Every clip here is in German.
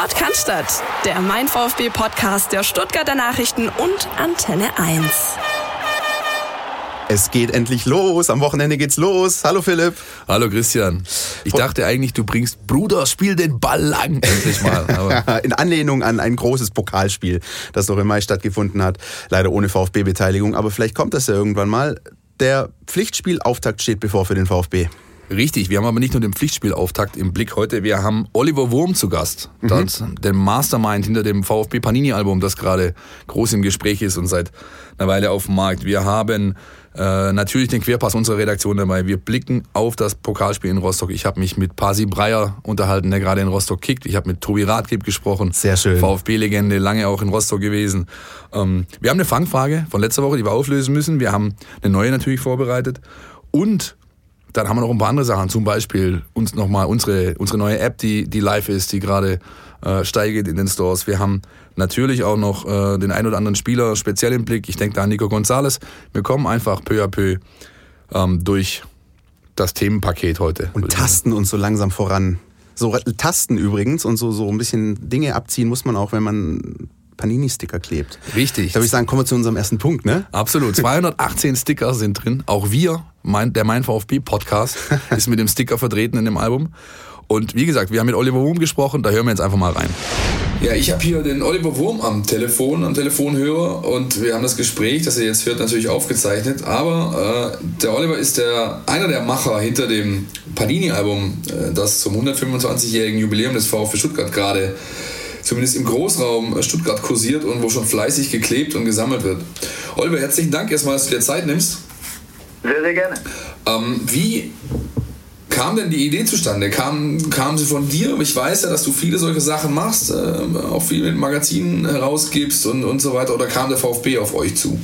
Podcast, der Mein VfB Podcast der Stuttgarter Nachrichten und Antenne 1. Es geht endlich los. Am Wochenende geht's los. Hallo Philipp. Hallo Christian. Ich dachte eigentlich, du bringst Bruder, spiel den Ball lang endlich mal. In Anlehnung an ein großes Pokalspiel, das noch im Mai stattgefunden hat. Leider ohne VfB-Beteiligung, aber vielleicht kommt das ja irgendwann mal. Der Pflichtspielauftakt steht bevor für den VfB. Richtig, wir haben aber nicht nur den Pflichtspielauftakt im Blick heute, wir haben Oliver Wurm zu Gast, mhm. das, den Mastermind hinter dem VfB Panini-Album, das gerade groß im Gespräch ist und seit einer Weile auf dem Markt. Wir haben äh, natürlich den Querpass unserer Redaktion dabei. Wir blicken auf das Pokalspiel in Rostock. Ich habe mich mit Pasi Breyer unterhalten, der gerade in Rostock kickt. Ich habe mit Tobi Radgeb gesprochen. Sehr schön. VfB-Legende, lange auch in Rostock gewesen. Ähm, wir haben eine Fangfrage von letzter Woche, die wir auflösen müssen. Wir haben eine neue natürlich vorbereitet. Und dann haben wir noch ein paar andere Sachen, zum Beispiel uns nochmal unsere, unsere neue App, die, die live ist, die gerade äh, steigt in den Stores. Wir haben natürlich auch noch äh, den ein oder anderen Spieler speziell im Blick. Ich denke da an Nico Gonzalez. Wir kommen einfach peu à peu ähm, durch das Themenpaket heute. Und tasten uns so langsam voran. So Tasten übrigens und so, so ein bisschen Dinge abziehen muss man auch, wenn man Panini-Sticker klebt. Richtig. Da würde ich sagen, kommen wir zu unserem ersten Punkt, ne? Absolut. 218 Sticker sind drin. Auch wir, mein, der Mein VfB-Podcast, ist mit dem Sticker vertreten in dem Album. Und wie gesagt, wir haben mit Oliver Wurm gesprochen, da hören wir jetzt einfach mal rein. Ja, ich habe hier den Oliver Wurm am Telefon, am Telefonhörer und wir haben das Gespräch, das ihr jetzt hört, natürlich aufgezeichnet. Aber äh, der Oliver ist der, einer der Macher hinter dem Panini-Album, äh, das zum 125-jährigen Jubiläum des VfB Stuttgart gerade zumindest im Großraum Stuttgart kursiert und wo schon fleißig geklebt und gesammelt wird. Oliver, herzlichen Dank erstmal, dass du dir Zeit nimmst. Sehr, sehr gerne. Ähm, wie kam denn die Idee zustande? Kam, kam sie von dir? Ich weiß ja, dass du viele solche Sachen machst, äh, auch viel mit Magazinen herausgibst und, und so weiter. Oder kam der VfB auf euch zu?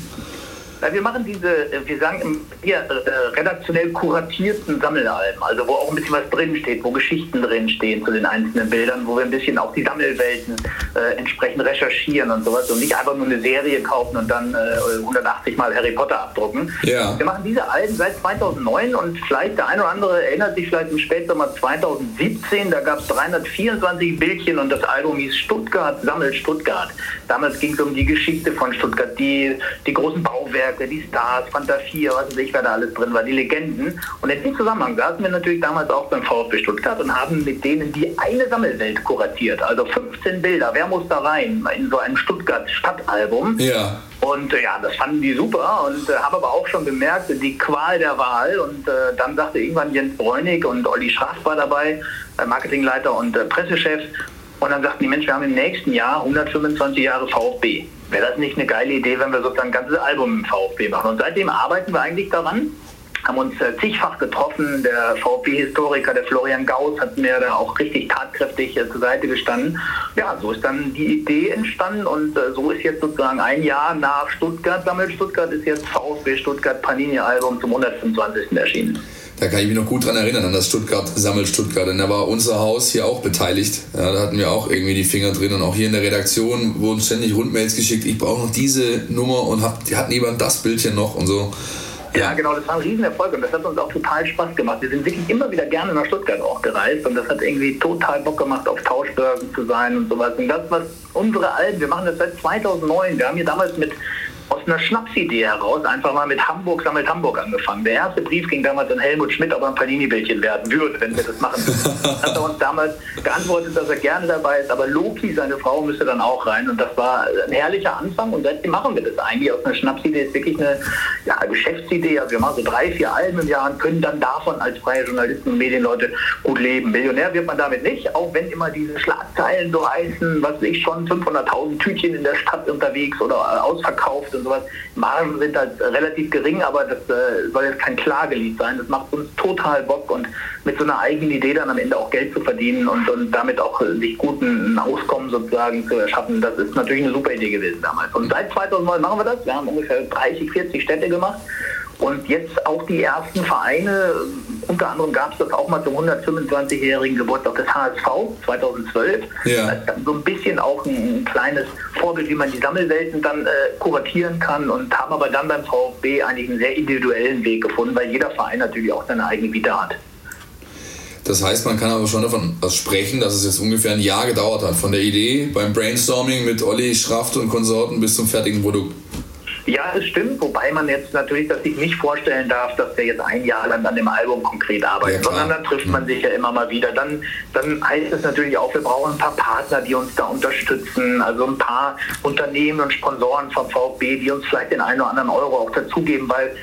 Wir machen diese, äh, wir sagen hier, äh, redaktionell kuratierten Sammelalben, also wo auch ein bisschen was drinsteht, wo Geschichten drinstehen zu den einzelnen Bildern, wo wir ein bisschen auch die Sammelwelten äh, entsprechend recherchieren und sowas und nicht einfach nur eine Serie kaufen und dann äh, 180 Mal Harry Potter abdrucken. Ja. Wir machen diese Alben seit 2009 und vielleicht der eine oder andere erinnert sich vielleicht im Spätsommer 2017, da gab es 324 Bildchen und das Album hieß Stuttgart, Sammelt Stuttgart. Damals ging es um die Geschichte von Stuttgart, die, die großen Bauwerke, Stadtwerke, die Stars, Fanta 4, was weiß ich, wer da alles drin war, die Legenden. Und in dem Zusammenhang saßen wir natürlich damals auch beim VfB Stuttgart und haben mit denen die eine Sammelwelt kuratiert. Also 15 Bilder, wer muss da rein in so einem Stuttgart-Stadtalbum? Ja. Und äh, ja, das fanden die super und äh, habe aber auch schon bemerkt, die Qual der Wahl. Und äh, dann sagte irgendwann Jens Bräunig und Olli Schraff war dabei, äh, Marketingleiter und äh, Pressechef. Und dann sagten die Menschen, wir haben im nächsten Jahr 125 Jahre VfB wäre das nicht eine geile Idee, wenn wir sozusagen ein ganzes Album im VfB machen. Und seitdem arbeiten wir eigentlich daran, haben uns äh, zigfach getroffen. Der VfB-Historiker, der Florian Gauss, hat mir da auch richtig tatkräftig äh, zur Seite gestanden. Ja, so ist dann die Idee entstanden und äh, so ist jetzt sozusagen ein Jahr nach Stuttgart, Sammel Stuttgart, ist jetzt VfB Stuttgart Panini-Album zum 125. erschienen. Da kann ich mich noch gut dran erinnern, an das Stuttgart, Sammel Stuttgart. Denn da war unser Haus hier auch beteiligt. Ja, da hatten wir auch irgendwie die Finger drin. Und auch hier in der Redaktion wurden ständig Rundmails geschickt. Ich brauche noch diese Nummer und hab, die hatten jemand das Bildchen noch und so. Ja, genau, das war ein Riesenerfolg und das hat uns auch total Spaß gemacht. Wir sind wirklich immer wieder gerne nach Stuttgart auch gereist und das hat irgendwie total Bock gemacht, auf Tauschbörsen zu sein und sowas. Und das, was unsere Alten, wir machen das seit 2009, wir haben hier damals mit aus einer Schnapsidee heraus einfach mal mit Hamburg sammelt Hamburg angefangen. Der erste Brief ging damals an Helmut Schmidt, ob er ein Panini-Bildchen werden würde, wenn wir das machen würden. Hat er uns damals geantwortet, dass er gerne dabei ist, aber Loki, seine Frau, müsste dann auch rein. Und das war ein herrlicher Anfang und seitdem machen wir das eigentlich. Aus einer Schnapsidee ist wirklich eine ja, Geschäftsidee. Also wir machen so drei, vier Alben im Jahr und können dann davon als freie Journalisten und Medienleute gut leben. Millionär wird man damit nicht, auch wenn immer diese Schlagzeilen so heißen, was ich schon, 500.000 Tütchen in der Stadt unterwegs oder ausverkauft und sowas. Margen sind halt relativ gering, aber das äh, soll jetzt kein Klagelied sein. Das macht uns total Bock und mit so einer eigenen Idee dann am Ende auch Geld zu verdienen und, und damit auch sich guten Auskommen sozusagen zu erschaffen, das ist natürlich eine super Idee gewesen damals. Und seit 2009 machen wir das. Wir haben ungefähr 30, 40 Städte gemacht und jetzt auch die ersten Vereine, unter anderem gab es das auch mal zum 125-jährigen Geburtstag des HSV 2012. Ja. So ein bisschen auch ein, ein, kleines Vorbild, wie man die Sammelwelten dann äh, kuratieren kann und haben aber dann beim VfB eigentlich einen sehr individuellen Weg gefunden, weil jeder Verein natürlich auch seine eigene Vita hat. Das heißt, man kann aber schon davon sprechen, dass es jetzt ungefähr ein Jahr gedauert hat. Von der Idee beim Brainstorming mit Olli Schraft und Konsorten bis zum fertigen Produkt. Ja, es stimmt, wobei man jetzt natürlich dass sich nicht vorstellen darf, dass wir jetzt ein Jahr lang an dem Album konkret arbeiten, ja, sondern dann trifft man sich ja immer mal wieder. Dann, dann heißt es natürlich auch, wir brauchen ein paar Partner, die uns da unterstützen, also ein paar Unternehmen und Sponsoren vom VfB, die uns vielleicht den einen oder anderen Euro auch dazugeben, weil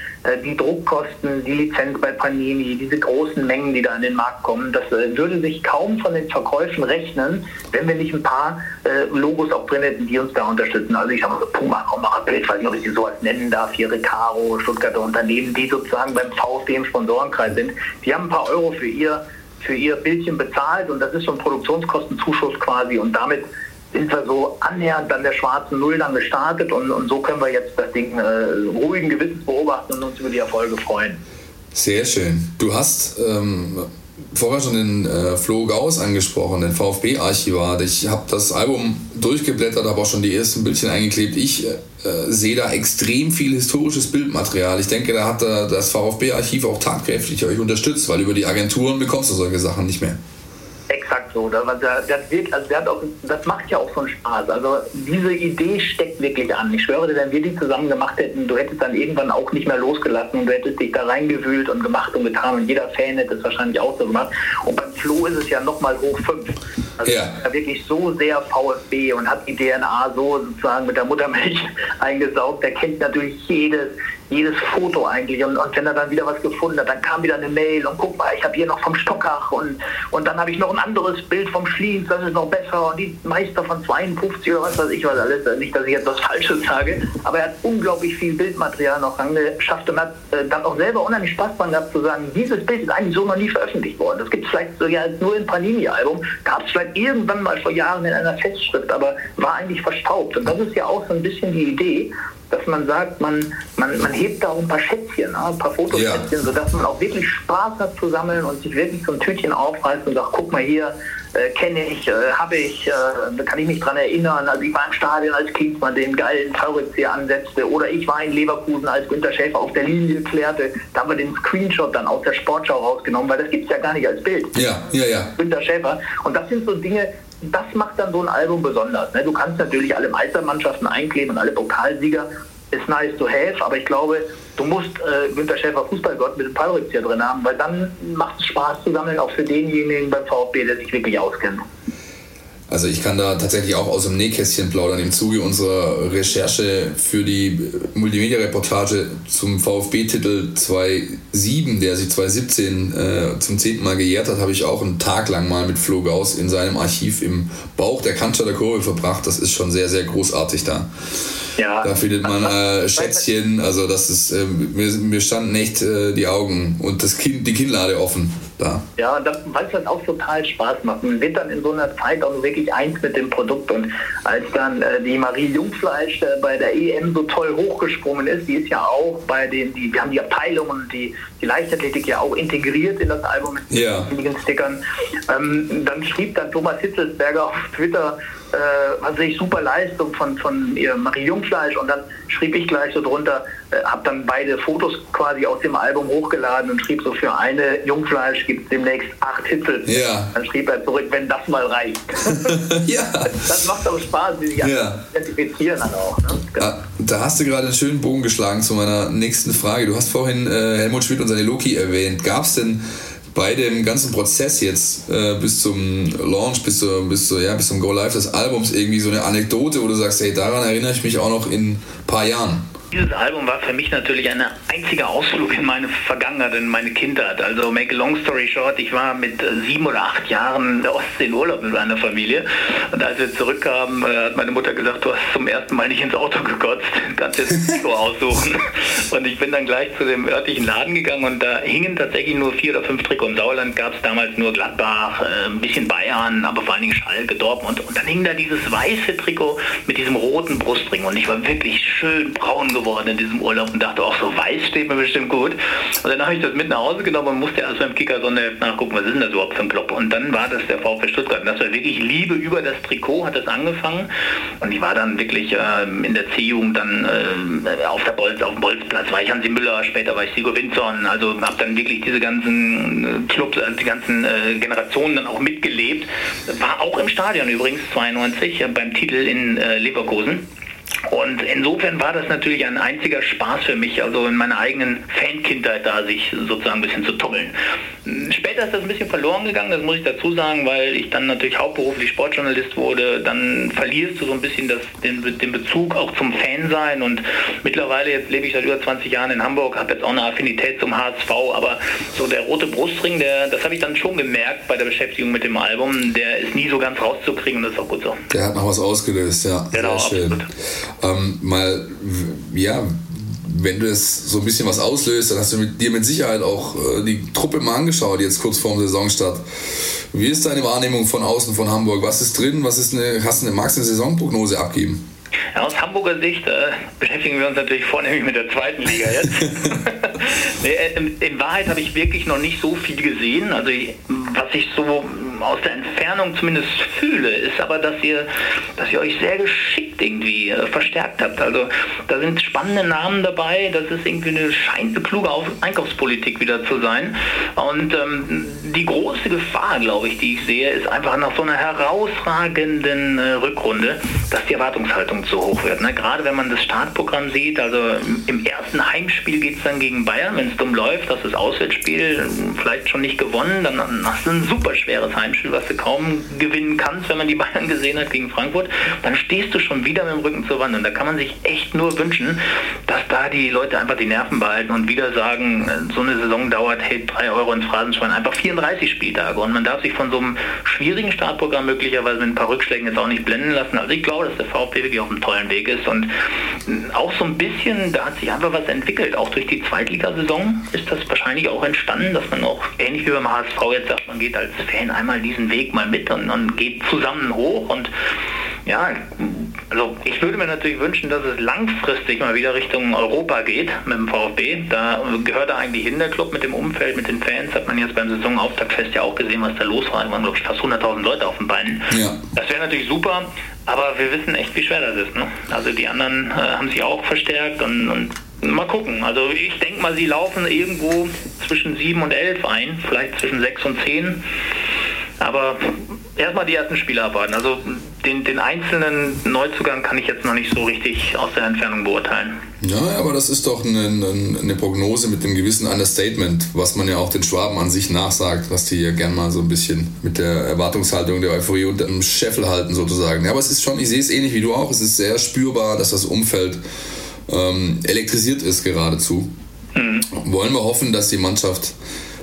die Druckkosten, die Lizenz bei Panini, diese großen Mengen, die da an den Markt kommen, das äh, würde sich kaum von den Verkäufen rechnen, wenn wir nicht ein paar äh, Logos auch drin hätten, die uns da unterstützen. Also ich mal so Puma, Bild, weiß nicht, ob ich die so als nennen darf, hier Recaro, Stuttgarter Unternehmen, die sozusagen beim VfB im Sponsorenkreis sind, die haben ein paar Euro für ihr für ihr Bildchen bezahlt und das ist so ein Produktionskostenzuschuss quasi und damit sind wir so annähernd an der schwarzen Null dann gestartet und, und so können wir jetzt das Ding äh, ruhigen Gewissens beobachten und uns über die Erfolge freuen. Sehr schön. Du hast ähm, vorher schon den äh, Flo Gauss angesprochen, den VfB-Archivar. Ich habe das Album durchgeblättert, habe auch schon die ersten Bildchen eingeklebt. Ich äh, sehe da extrem viel historisches Bildmaterial. Ich denke, da hat das VfB-Archiv auch tatkräftig euch unterstützt, weil über die Agenturen bekommst du solche Sachen nicht mehr. Exakt so. Der, der, der wird, also der hat auch, das macht ja auch so einen Spaß. Also diese Idee steckt wirklich an. Ich schwöre dir, wenn wir die zusammen gemacht hätten, du hättest dann irgendwann auch nicht mehr losgelassen und du hättest dich da reingewühlt und gemacht und getan und jeder Fan hätte es wahrscheinlich auch so gemacht. Und beim Flo ist es ja nochmal hoch fünf. Also ja. er wirklich so sehr VfB und hat die DNA so sozusagen mit der Muttermilch eingesaugt. Er kennt natürlich jedes, jedes Foto eigentlich. Und, und, wenn er dann wieder was gefunden hat, dann kam wieder eine Mail und guck mal, ich habe hier noch vom Stockach und, und dann habe ich noch ein anderes Bild vom Schliens, das ist noch besser und die Meister von 52 oder was weiß ich was alles. Nicht, dass ich jetzt was Falsches sage, aber er hat unglaublich viel Bildmaterial noch angeschafft und hat äh, dann auch selber unheimlich Spaß dran gehabt zu sagen, dieses Bild ist eigentlich so noch nie veröffentlicht worden. Das gibt es vielleicht sogar nur im Panini-Album, gab es vielleicht irgendwann mal vor Jahren in einer Festschrift, aber war eigentlich verstaubt. Und das ist ja auch so ein bisschen die Idee, dass man sagt, man, man, man hebt da auch ein paar Schätzchen, ne? ein paar Fotoschätzchen, ja. sodass man auch wirklich Spaß hat zu sammeln und sich wirklich so ein Tütchen aufreißt und sagt, guck mal hier, äh, kenne ich, äh, habe ich, äh, da kann ich mich dran erinnern. Also ich war im Stadion, als Klinsmann den geilen Fallrückzieher ansetzte oder ich war in Leverkusen, als Günter Schäfer auf der Linie klärte. Da haben wir den Screenshot dann aus der Sportschau rausgenommen, weil das gibt es ja gar nicht als Bild. Ja, ja, ja. Günter Schäfer. Und das sind so Dinge, das macht dann so ein Album besonders. Ne? Du kannst natürlich alle Meistermannschaften einkleben und alle Pokalsieger, ist nice to have, aber ich glaube, du musst äh, Günter Schäfer Fußballgott mit dem Fallrückzieher drin haben, weil dann macht es Spaß zu sammeln, auch für denjenigen beim VfB, der sich wirklich auskennt. Also ich kann da tatsächlich auch aus dem Nähkästchen plaudern. Im Zuge unserer Recherche für die Multimedia-Reportage zum VfB-Titel 2007, der sich 2017 äh, zum zehnten Mal gejährt hat, habe ich auch einen Tag lang mal mit Flo Gauss in seinem Archiv im Bauch der Cannstatter Kurve verbracht. Das ist schon sehr, sehr großartig da. Ja, da findet man äh, Schätzchen, also das ist, äh, mir, mir standen echt äh, die Augen und das kind, die Kinnlade offen da. Ja, und das, weil es dann auch total Spaß macht. Man wird dann in so einer Zeit auch wirklich eins mit dem Produkt und als dann äh, die Marie Jungfleisch äh, bei der EM so toll hochgesprungen ist, die ist ja auch bei den, die, wir haben die Abteilungen, die, die Leichtathletik ja auch integriert in das Album mit ja. einigen Stickern. Ähm, dann schrieb dann Thomas Hitzelsberger auf Twitter, äh, was ich super Leistung von, von ihr Marie Jungfleisch und dann schrieb ich gleich so drunter, habe dann beide Fotos quasi aus dem Album hochgeladen und schrieb so für eine Jungfleisch gibt es demnächst acht Hitzel. Ja. Dann schrieb er zurück, wenn das mal reicht. ja. Das macht auch Spaß, die sich ja. identifizieren dann auch. Ne? Genau. Da hast du gerade einen schönen Bogen geschlagen zu meiner nächsten Frage. Du hast vorhin äh, Helmut Schmidt und seine Loki erwähnt. Gab es denn bei dem ganzen Prozess jetzt äh, bis zum Launch, bis, zu, bis, zu, ja, bis zum Go Live des Albums irgendwie so eine Anekdote, wo du sagst, hey, daran erinnere ich mich auch noch in ein paar Jahren? Dieses Album war für mich natürlich ein einziger Ausflug in meine Vergangenheit, in meine Kindheit. Also make a long story short, ich war mit sieben oder acht Jahren in der Ostsee in Urlaub mit meiner Familie. Und als wir zurückkamen, äh, hat meine Mutter gesagt, du hast zum ersten Mal nicht ins Auto gekotzt, kannst jetzt ein Trikot aussuchen. Und ich bin dann gleich zu dem örtlichen Laden gegangen und da hingen tatsächlich nur vier oder fünf Trikots. Im Sauerland gab es damals nur Gladbach, äh, ein bisschen Bayern, aber vor allen Dingen Schalke, Dortmund. Und dann hing da dieses weiße Trikot mit diesem roten Brustring und ich war wirklich schön braun geworden geworden in diesem Urlaub und dachte auch so, weiß steht mir bestimmt gut. Und dann habe ich das mit nach Hause genommen und musste erst beim Kicker so nachgucken, was ist denn das überhaupt für ein Club? Und dann war das der VfB Stuttgart. Und das war wirklich Liebe über das Trikot, hat das angefangen. Und ich war dann wirklich äh, in der C-Jugend dann äh, auf, der Bolz, auf dem Bolzplatz, war ich Hansi Müller, später war ich Sigo Winzon. Also habe dann wirklich diese ganzen äh, Clubs, also die ganzen äh, Generationen dann auch mitgelebt. War auch im Stadion übrigens 92 äh, beim Titel in äh, Leverkusen. Und insofern war das natürlich ein einziger Spaß für mich, also in meiner eigenen Fankindheit da sich sozusagen ein bisschen zu tummeln. Später ist das ein bisschen verloren gegangen, das muss ich dazu sagen, weil ich dann natürlich hauptberuflich Sportjournalist wurde. Dann verlierst du so ein bisschen das, den, den Bezug auch zum Fansein und mittlerweile, jetzt lebe ich seit über 20 Jahren in Hamburg, habe jetzt auch eine Affinität zum HSV, aber so der rote Brustring, der, das habe ich dann schon gemerkt bei der Beschäftigung mit dem Album, der ist nie so ganz rauszukriegen und das ist auch gut so. Der hat noch was ausgelöst, ja. Genau, Sehr schön. absolut ähm, mal, ja, wenn du es so ein bisschen was auslöst, dann hast du mit dir mit Sicherheit auch äh, die Truppe mal angeschaut, jetzt kurz vor dem Saisonstart. Wie ist deine Wahrnehmung von außen von Hamburg? Was ist drin? Was ist eine, hast du eine, magst du eine Saisonprognose abgeben? Ja, aus Hamburger Sicht äh, beschäftigen wir uns natürlich vornehmlich mit der zweiten Liga jetzt. nee, äh, in, in, Wahrheit habe ich wirklich noch nicht so viel gesehen. Also was ich so aus der Entfernung zumindest fühle, ist aber, dass ihr, dass ihr euch sehr geschickt irgendwie äh, verstärkt habt. Also da sind spannende Namen dabei, das ist irgendwie eine scheint eine kluge Auf Einkaufspolitik wieder zu sein. Und ähm, die große Gefahr, glaube ich, die ich sehe, ist einfach nach so einer herausragenden äh, Rückrunde, dass die Erwartungshaltung zu hoch wird. Ne? Gerade wenn man das Startprogramm sieht, also im ersten Heimspiel geht es dann gegen Bayern, wenn es dumm läuft, das ist Auswärtsspiel, vielleicht schon nicht gewonnen, dann hast du ein super schweres Heimspiel, was du kaum gewinnen kannst, wenn man die Bayern gesehen hat gegen Frankfurt, dann stehst du schon wieder mit dem Rücken zur Wand und da kann man sich echt nur wünschen, dass da die Leute einfach die Nerven behalten und wieder sagen, so eine Saison dauert, hey, 3 Euro ins Phrasenschwein, einfach 34 Spieltage und man darf sich von so einem schwierigen Startprogramm möglicherweise mit ein paar Rückschlägen jetzt auch nicht blenden lassen. Also ich glaube, dass der VfB wirklich auf einem tollen Weg ist und auch so ein bisschen, da hat sich einfach was entwickelt. Auch durch die Zweitligasaison ist das wahrscheinlich auch entstanden, dass man auch ähnlich wie beim HSV jetzt sagt, man geht als Fan einmal diesen Weg mal mit und, und geht zusammen hoch und ja, also ich würde mir natürlich wünschen, dass es langfristig mal wieder Richtung Europa geht mit dem VfB. Da gehört er eigentlich hin, der Club mit dem Umfeld, mit den Fans. Hat man jetzt beim Saisonauftaktfest ja auch gesehen, was da los war. Da waren, glaube ich, fast 100.000 Leute auf den Beinen. Ja. Das wäre natürlich super, aber wir wissen echt, wie schwer das ist. Ne? Also die anderen äh, haben sich auch verstärkt und, und Mal gucken. Also ich denke mal, sie laufen irgendwo zwischen 7 und 11 ein, vielleicht zwischen 6 und 10. Aber erstmal die ersten Spiele abwarten. Also den, den einzelnen Neuzugang kann ich jetzt noch nicht so richtig aus der Entfernung beurteilen. Ja, aber das ist doch eine, eine Prognose mit einem gewissen Understatement, was man ja auch den Schwaben an sich nachsagt, was die ja gern mal so ein bisschen mit der Erwartungshaltung der Euphorie unter dem Scheffel halten sozusagen. Ja, aber es ist schon, ich sehe es ähnlich wie du auch, es ist sehr spürbar, dass das Umfeld ähm, elektrisiert ist geradezu. Mhm. Wollen wir hoffen, dass die Mannschaft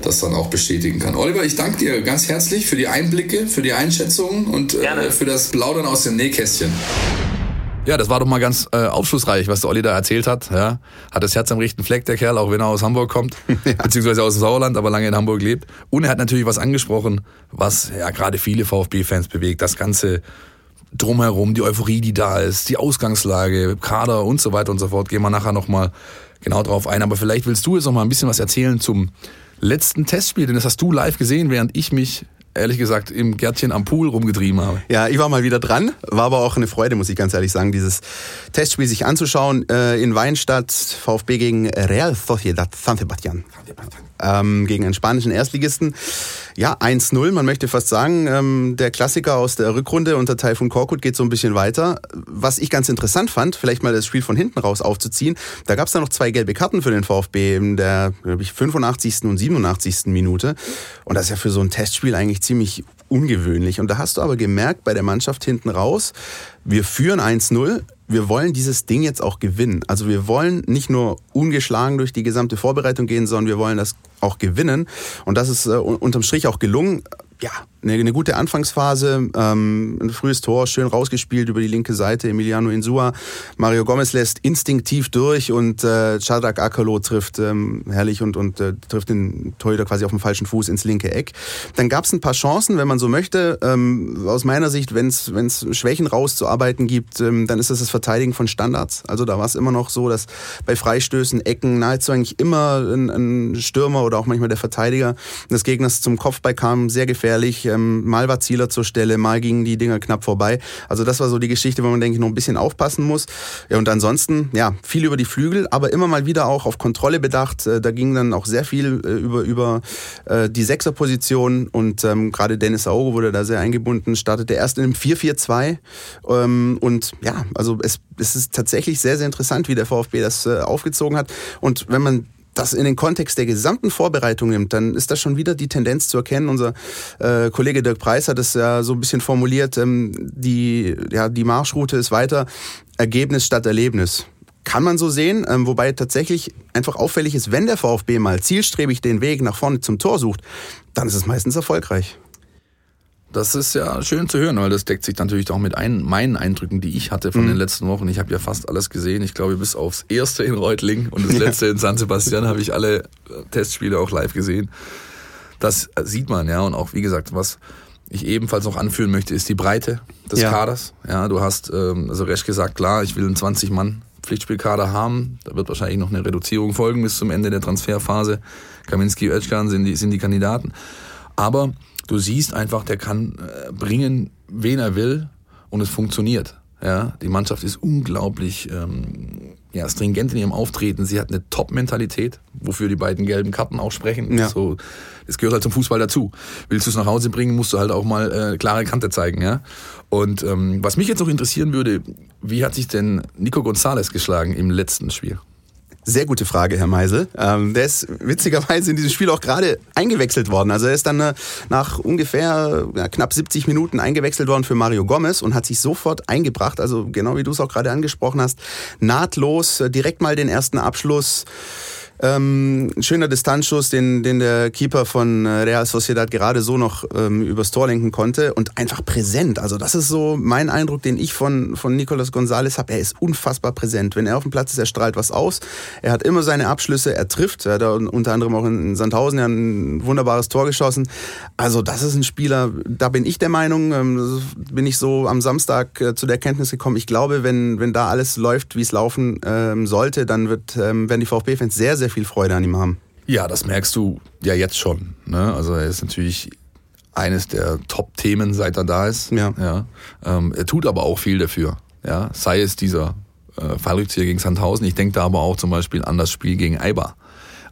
das dann auch bestätigen kann. Oliver, ich danke dir ganz herzlich für die Einblicke, für die Einschätzungen und äh, für das Plaudern aus dem Nähkästchen. Ja, das war doch mal ganz äh, aufschlussreich, was der Olli da erzählt hat. Ja, hat das Herz am rechten Fleck, der Kerl, auch wenn er aus Hamburg kommt, ja. beziehungsweise aus dem Sauerland, aber lange in Hamburg lebt. Und er hat natürlich was angesprochen, was ja gerade viele VfB-Fans bewegt. Das ganze drumherum, die Euphorie, die da ist, die Ausgangslage, Kader und so weiter und so fort. Gehen wir nachher nochmal genau drauf ein. Aber vielleicht willst du jetzt noch mal ein bisschen was erzählen zum letzten Testspiel, denn das hast du live gesehen, während ich mich ehrlich gesagt im Gärtchen am Pool rumgetrieben habe. Ja, ich war mal wieder dran, war aber auch eine Freude, muss ich ganz ehrlich sagen, dieses Testspiel sich anzuschauen äh, in Weinstadt, VfB gegen Real Sociedad San Sebastian ähm, gegen einen spanischen Erstligisten. Ja, 1-0, man möchte fast sagen. Ähm, der Klassiker aus der Rückrunde unter Taifun Korkut geht so ein bisschen weiter. Was ich ganz interessant fand, vielleicht mal das Spiel von hinten raus aufzuziehen, da gab es dann noch zwei gelbe Karten für den VfB in der, glaube ich, 85. und 87. Minute. Und das ist ja für so ein Testspiel eigentlich ziemlich ungewöhnlich. Und da hast du aber gemerkt bei der Mannschaft hinten raus, wir führen 1-0, wir wollen dieses Ding jetzt auch gewinnen. Also wir wollen nicht nur ungeschlagen durch die gesamte Vorbereitung gehen, sondern wir wollen das auch gewinnen. Und das ist äh, unterm Strich auch gelungen. Ja, eine, eine gute Anfangsphase, ähm, ein frühes Tor, schön rausgespielt über die linke Seite, Emiliano Insua. Mario Gomez lässt instinktiv durch und äh, Shadrach Akalo trifft ähm, herrlich und, und äh, trifft den Torhüter quasi auf dem falschen Fuß ins linke Eck. Dann gab es ein paar Chancen, wenn man so möchte. Ähm, aus meiner Sicht, wenn es Schwächen rauszuarbeiten gibt, ähm, dann ist das das Verteidigen von Standards. Also da war es immer noch so, dass bei Freistößen, Ecken nahezu eigentlich immer ein, ein Stürmer oder auch manchmal der Verteidiger des Gegners zum Kopfball kam, sehr gefährlich ähm, mal war Zieler zur Stelle, mal gingen die Dinger knapp vorbei. Also das war so die Geschichte, wo man, denke ich, noch ein bisschen aufpassen muss. Ja, und ansonsten, ja, viel über die Flügel, aber immer mal wieder auch auf Kontrolle bedacht. Äh, da ging dann auch sehr viel äh, über, über äh, die Sechserposition und ähm, gerade Dennis Aogo wurde da sehr eingebunden, startete erst in einem 4-4-2 ähm, und ja, also es, es ist tatsächlich sehr, sehr interessant, wie der VfB das äh, aufgezogen hat und wenn man das in den Kontext der gesamten Vorbereitung nimmt, dann ist das schon wieder die Tendenz zu erkennen. Unser äh, Kollege Dirk Preis hat es ja so ein bisschen formuliert, ähm, die, ja, die Marschroute ist weiter Ergebnis statt Erlebnis. Kann man so sehen, ähm, wobei tatsächlich einfach auffällig ist, wenn der VfB mal zielstrebig den Weg nach vorne zum Tor sucht, dann ist es meistens erfolgreich. Das ist ja schön zu hören, weil das deckt sich natürlich auch mit ein, meinen Eindrücken, die ich hatte von mhm. den letzten Wochen. Ich habe ja fast alles gesehen. Ich glaube, bis aufs erste in Reutling und das letzte in San Sebastian habe ich alle äh, Testspiele auch live gesehen. Das äh, sieht man, ja. Und auch, wie gesagt, was ich ebenfalls noch anführen möchte, ist die Breite des ja. Kaders. Ja, du hast, ähm, also Resch gesagt, klar, ich will einen 20-Mann Pflichtspielkader haben. Da wird wahrscheinlich noch eine Reduzierung folgen bis zum Ende der Transferphase. Kaminski, Özcan sind die, sind die Kandidaten. Aber du siehst einfach, der kann äh, bringen, wen er will und es funktioniert. Ja, die Mannschaft ist unglaublich ähm, ja, stringent in ihrem Auftreten. Sie hat eine Top-Mentalität, wofür die beiden gelben Karten auch sprechen. Ja. So, das gehört halt zum Fußball dazu. Willst du es nach Hause bringen, musst du halt auch mal äh, klare Kante zeigen. Ja? Und ähm, was mich jetzt noch interessieren würde, wie hat sich denn Nico González geschlagen im letzten Spiel? Sehr gute Frage, Herr Meisel. Ähm, der ist witzigerweise in diesem Spiel auch gerade eingewechselt worden. Also er ist dann äh, nach ungefähr ja, knapp 70 Minuten eingewechselt worden für Mario Gomez und hat sich sofort eingebracht. Also genau wie du es auch gerade angesprochen hast, nahtlos äh, direkt mal den ersten Abschluss ähm, schöner Distanzschuss, den, den der Keeper von äh, Real Sociedad gerade so noch ähm, übers Tor lenken konnte und einfach präsent. Also das ist so mein Eindruck, den ich von, von Nicolas González habe. Er ist unfassbar präsent. Wenn er auf dem Platz ist, er strahlt was aus. Er hat immer seine Abschlüsse, er trifft. Er hat unter anderem auch in Sandhausen ja ein wunderbares Tor geschossen. Also das ist ein Spieler, da bin ich der Meinung, ähm, bin ich so am Samstag äh, zu der Erkenntnis gekommen. Ich glaube, wenn, wenn da alles läuft, wie es laufen ähm, sollte, dann wird, ähm, werden die VfB-Fans sehr, sehr viel Freude an ihm haben. Ja, das merkst du ja jetzt schon. Ne? Also er ist natürlich eines der Top-Themen, seit er da ist. Ja. ja. Ähm, er tut aber auch viel dafür. Ja? Sei es dieser äh, Fallrückzieher gegen Sandhausen. Ich denke da aber auch zum Beispiel an das Spiel gegen Eibar.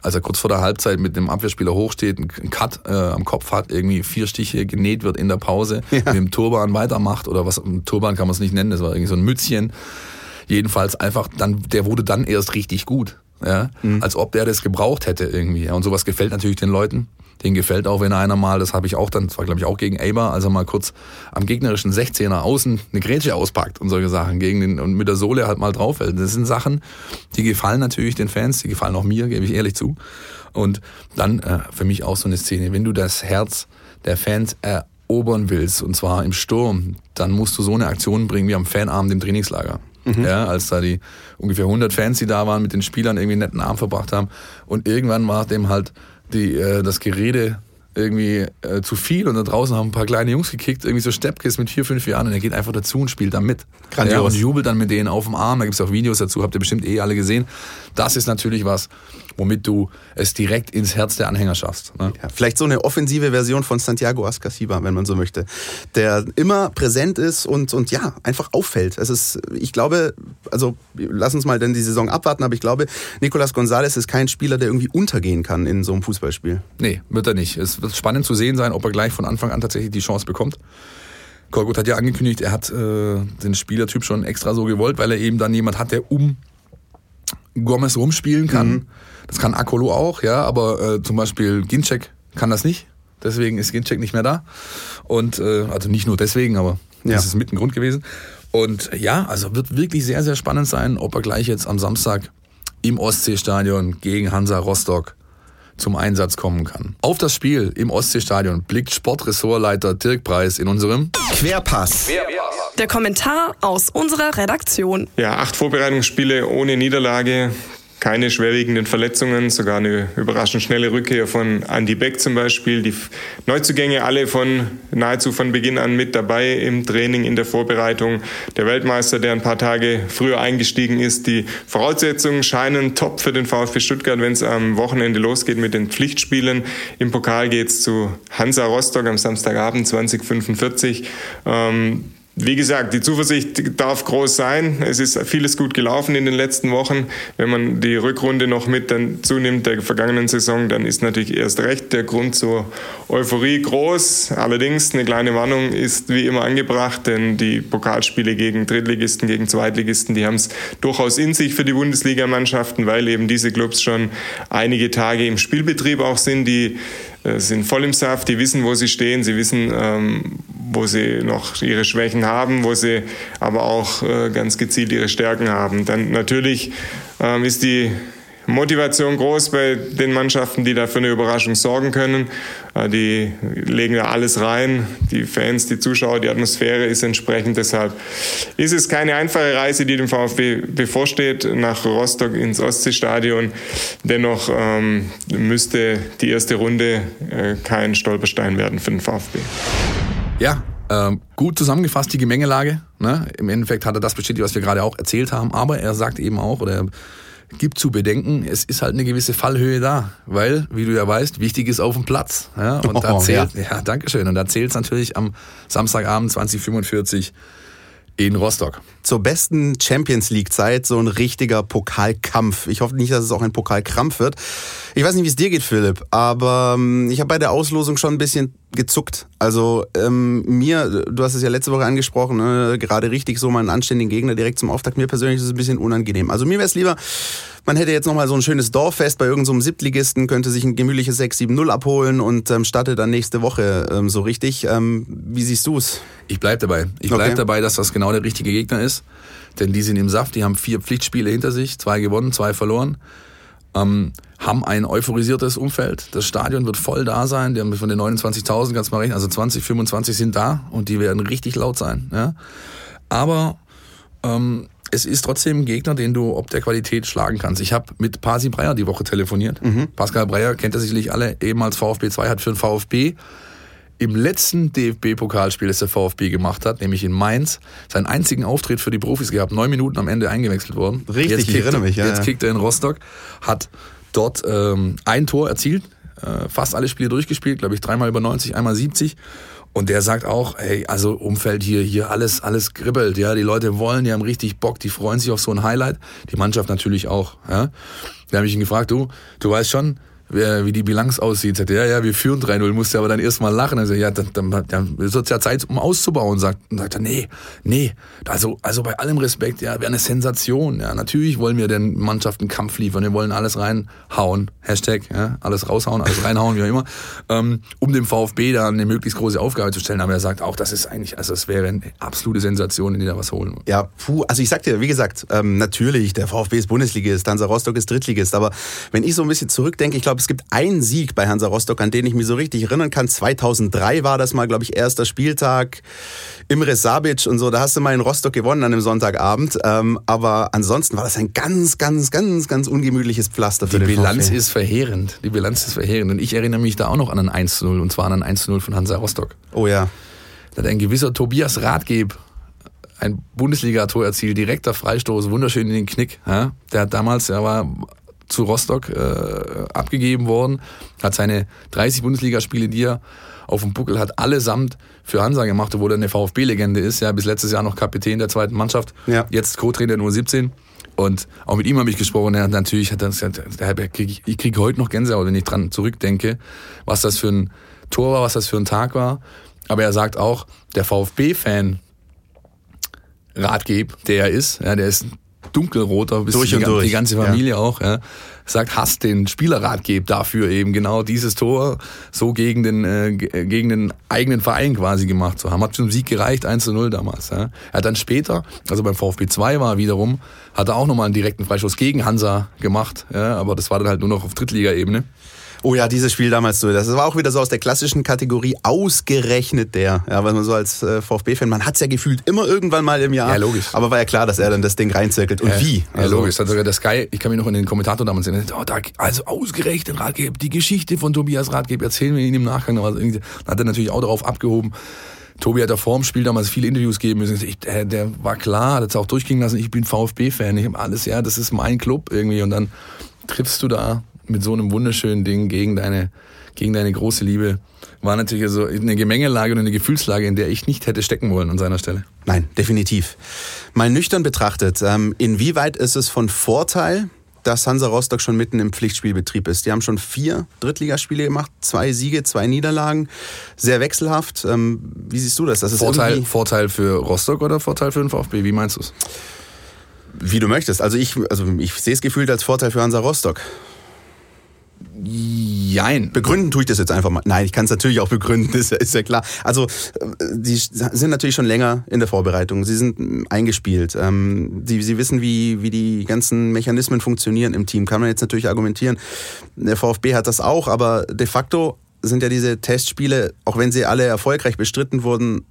Als er kurz vor der Halbzeit mit dem Abwehrspieler hochsteht, einen Cut äh, am Kopf hat, irgendwie vier Stiche genäht wird in der Pause, ja. mit dem Turban weitermacht oder was, Turban kann man es nicht nennen, das war irgendwie so ein Mützchen. Jedenfalls einfach, dann, der wurde dann erst richtig gut ja, mhm. als ob der das gebraucht hätte irgendwie. Ja, und sowas gefällt natürlich den Leuten. Den gefällt auch, wenn einer mal, das habe ich auch dann, das war glaube ich auch gegen Eber, als er mal kurz am gegnerischen 16er außen eine Grätsche auspackt und solche Sachen gegen den und mit der Sohle halt mal draufhält. Das sind Sachen, die gefallen natürlich den Fans, die gefallen auch mir, gebe ich ehrlich zu. Und dann äh, für mich auch so eine Szene, wenn du das Herz der Fans erobern willst, und zwar im Sturm, dann musst du so eine Aktion bringen wie am Fanabend im Trainingslager mhm. ja, als da die ungefähr 100 Fans, die da waren, mit den Spielern irgendwie einen netten Abend verbracht haben. Und irgendwann war dem halt die, äh, das Gerede irgendwie äh, zu viel und da draußen haben ein paar kleine Jungs gekickt, irgendwie so Steppkiss mit vier, fünf Jahren und er geht einfach dazu und spielt dann mit. Grandios. Ja, und jubelt dann mit denen auf dem Arm. Da gibt's auch Videos dazu, habt ihr bestimmt eh alle gesehen. Das ist natürlich was, womit du es direkt ins Herz der Anhänger schaffst. Ne? Ja, vielleicht so eine offensive Version von Santiago Ascasiba, wenn man so möchte, der immer präsent ist und, und ja, einfach auffällt. Es ist, ich glaube, also lass uns mal denn die Saison abwarten, aber ich glaube, Nicolas González ist kein Spieler, der irgendwie untergehen kann in so einem Fußballspiel. Nee, wird er nicht. Es wird spannend zu sehen sein, ob er gleich von Anfang an tatsächlich die Chance bekommt. Korgut hat ja angekündigt, er hat äh, den Spielertyp schon extra so gewollt, weil er eben dann jemand hat, der um Gomez rumspielen kann. Mhm. Das kann Akolo auch, ja, aber äh, zum Beispiel Ginczek kann das nicht. Deswegen ist Ginczek nicht mehr da. Und äh, also nicht nur deswegen, aber ja. das ist mit ein Grund gewesen. Und ja, also wird wirklich sehr, sehr spannend sein, ob er gleich jetzt am Samstag im Ostseestadion gegen Hansa Rostock zum Einsatz kommen kann. Auf das Spiel im Ostseestadion blickt Sportressortleiter Dirk Preis in unserem Querpass. Der Kommentar aus unserer Redaktion. Ja, acht Vorbereitungsspiele ohne Niederlage keine schwerwiegenden Verletzungen, sogar eine überraschend schnelle Rückkehr von Andy Beck zum Beispiel. Die Neuzugänge alle von nahezu von Beginn an mit dabei im Training, in der Vorbereitung. Der Weltmeister, der ein paar Tage früher eingestiegen ist. Die Voraussetzungen scheinen top für den VfB Stuttgart, wenn es am Wochenende losgeht mit den Pflichtspielen. Im Pokal geht es zu Hansa Rostock am Samstagabend 2045. Ähm, wie gesagt, die Zuversicht darf groß sein. Es ist vieles gut gelaufen in den letzten Wochen. Wenn man die Rückrunde noch mit dann zunimmt der vergangenen Saison, dann ist natürlich erst recht der Grund zur Euphorie groß. Allerdings eine kleine Warnung ist wie immer angebracht, denn die Pokalspiele gegen Drittligisten, gegen Zweitligisten, die haben es durchaus in sich für die Bundesligamannschaften, weil eben diese Clubs schon einige Tage im Spielbetrieb auch sind. Die sind voll im Saft, die wissen, wo sie stehen, sie wissen, ähm, wo sie noch ihre Schwächen haben, wo sie aber auch äh, ganz gezielt ihre Stärken haben. Dann natürlich ähm, ist die Motivation groß bei den Mannschaften, die da für eine Überraschung sorgen können. Äh, die legen da alles rein. Die Fans, die Zuschauer, die Atmosphäre ist entsprechend. Deshalb ist es keine einfache Reise, die dem VfB bevorsteht, nach Rostock ins Ostseestadion. Dennoch ähm, müsste die erste Runde äh, kein Stolperstein werden für den VfB. Ja, ähm, gut zusammengefasst die Gemengelage. Ne? Im Endeffekt hat er das bestätigt, was wir gerade auch erzählt haben. Aber er sagt eben auch, oder er gibt zu bedenken, es ist halt eine gewisse Fallhöhe da. Weil, wie du ja weißt, wichtig ist auf dem Platz. Ja? Und oh, da zählt, ja. ja, danke schön. Und da zählt es natürlich am Samstagabend 2045 in Rostock. Zur besten Champions League Zeit so ein richtiger Pokalkampf. Ich hoffe nicht, dass es auch ein Pokalkrampf wird. Ich weiß nicht, wie es dir geht, Philipp, aber ähm, ich habe bei der Auslosung schon ein bisschen gezuckt. Also ähm, mir, du hast es ja letzte Woche angesprochen, ne, gerade richtig so mal einen anständigen Gegner direkt zum Auftakt. Mir persönlich ist es ein bisschen unangenehm. Also mir wäre es lieber, man hätte jetzt nochmal so ein schönes Dorffest bei irgendeinem so Siebtligisten, könnte sich ein gemütliches 6-7-0 abholen und ähm, startet dann nächste Woche ähm, so richtig. Ähm, wie siehst du es? Ich bleib dabei. Ich bleib okay. dabei, dass das genau der richtige Gegner ist. Denn die sind im Saft, die haben vier Pflichtspiele hinter sich, zwei gewonnen, zwei verloren. Ähm, haben ein euphorisiertes Umfeld. Das Stadion wird voll da sein. Die haben von den 29.000, kannst du mal rechnen, also 20, 25 sind da und die werden richtig laut sein. Ja? Aber ähm, es ist trotzdem ein Gegner, den du ob der Qualität schlagen kannst. Ich habe mit Pasi Breyer die Woche telefoniert. Mhm. Pascal Breyer kennt er sicherlich alle, eben als VfB 2 hat für den VfB im letzten DFB-Pokalspiel, das der VfB gemacht hat, nämlich in Mainz, seinen einzigen Auftritt für die Profis gehabt, neun Minuten am Ende eingewechselt worden. Richtig, jetzt ich erinnere mich. Ja, jetzt kickt er in Rostock, hat dort ähm, ein Tor erzielt, äh, fast alle Spiele durchgespielt, glaube ich, dreimal über 90, einmal 70 und der sagt auch, hey, also Umfeld hier, hier alles, alles kribbelt, ja. Die Leute wollen, die haben richtig Bock, die freuen sich auf so ein Highlight. Die Mannschaft natürlich auch, ja. Da habe ich ihn gefragt, du, du weißt schon, wie die Bilanz aussieht. Sagt, ja, ja, wir führen 3-0, musst du aber dann erstmal lachen. Also, ja, dann, dann, dann wird es ja Zeit, um auszubauen. Sagt, sagt er, nee, nee, also, also bei allem Respekt, ja, wäre eine Sensation. Ja, natürlich wollen wir den Mannschaften Kampf liefern, wir wollen alles reinhauen. Hashtag, ja, alles raushauen, alles reinhauen, wie auch immer, ähm, um dem VfB da eine möglichst große Aufgabe zu stellen. Aber er sagt auch, das ist eigentlich, also es wäre eine absolute Sensation, in die da was holen. Ja, puh, also ich sag dir, wie gesagt, ähm, natürlich, der VfB ist Bundesligist, Hansa Rostock ist Drittligist, aber wenn ich so ein bisschen zurückdenke, ich glaube, glaube, es gibt einen Sieg bei Hansa Rostock, an den ich mich so richtig erinnern kann. 2003 war das mal, glaube ich, erster Spieltag. Imre Sabic und so, da hast du mal in Rostock gewonnen an einem Sonntagabend. Ähm, aber ansonsten war das ein ganz, ganz, ganz, ganz ungemütliches Pflaster für Die den Bilanz VfB. ist verheerend. Die Bilanz ist verheerend. Und ich erinnere mich da auch noch an ein 1-0 und zwar an ein 1-0 von Hansa Rostock. Oh ja. Da hat ein gewisser Tobias Ratgeb ein Bundesliga-Tor erzielt, direkter Freistoß, wunderschön in den Knick. Ja? Der hat damals, er war zu Rostock äh, abgegeben worden, hat seine 30 Bundesligaspiele, die er auf dem Buckel hat, allesamt für Hansa gemacht, obwohl er eine VfB-Legende ist, ja, bis letztes Jahr noch Kapitän der zweiten Mannschaft, ja. jetzt Co-Trainer Nummer 17. Und auch mit ihm habe ich gesprochen. Er hat natürlich hat krieg, ich kriege heute noch Gänsehaut, wenn ich dran zurückdenke, was das für ein Tor war, was das für ein Tag war. Aber er sagt auch, der VfB-Fan Ratgeb, der er ist, ja, der ist dunkelroter, bis durch die, durch. die ganze Familie ja. auch, ja, sagt, hasst den Spielerratgeber dafür eben genau dieses Tor so gegen den, äh, gegen den eigenen Verein quasi gemacht zu haben. Hat zum Sieg gereicht, 1 zu 0 damals. Ja. Er hat dann später, also beim VfB 2 war wiederum, hat er auch nochmal einen direkten Freischuss gegen Hansa gemacht, ja, aber das war dann halt nur noch auf Drittligaebene. Oh ja, dieses Spiel damals so. Das war auch wieder so aus der klassischen Kategorie ausgerechnet der. Ja, weil man so als äh, VfB-Fan, man hat es ja gefühlt immer irgendwann mal im Jahr. Ja, logisch. Aber war ja klar, dass er dann das Ding reinzirkelt. Und ja, wie? Ja, also, logisch. Hat sogar der Sky, ich kann mich noch in den Kommentator damals sehen, oh, da, also ausgerechnet Ratgeber, die Geschichte von Tobias Ratgeber erzählen wir ihn im Nachgang. Dann hat er natürlich auch darauf abgehoben. Tobi hat ja vor dem Spiel damals viele Interviews gegeben müssen. Ich, der, der war klar, hat es auch durchgehen lassen, ich bin VfB-Fan, ich habe alles, ja, das ist mein Club irgendwie. Und dann triffst du da mit so einem wunderschönen Ding gegen deine, gegen deine große Liebe. War natürlich so eine Gemengelage und eine Gefühlslage, in der ich nicht hätte stecken wollen an seiner Stelle. Nein, definitiv. Mal nüchtern betrachtet, ähm, inwieweit ist es von Vorteil, dass Hansa Rostock schon mitten im Pflichtspielbetrieb ist. Die haben schon vier Drittligaspiele gemacht, zwei Siege, zwei Niederlagen, sehr wechselhaft. Ähm, wie siehst du das? das Vorteil, Vorteil für Rostock oder Vorteil für den VfB? Wie meinst du es? Wie du möchtest. Also ich, also ich sehe es gefühlt als Vorteil für Hansa Rostock. Jein. Begründen tue ich das jetzt einfach mal. Nein, ich kann es natürlich auch begründen, ist, ist ja klar. Also, die sind natürlich schon länger in der Vorbereitung. Sie sind eingespielt. Ähm, sie, sie wissen, wie, wie die ganzen Mechanismen funktionieren im Team. Kann man jetzt natürlich argumentieren. Der VfB hat das auch, aber de facto sind ja diese Testspiele, auch wenn sie alle erfolgreich bestritten wurden,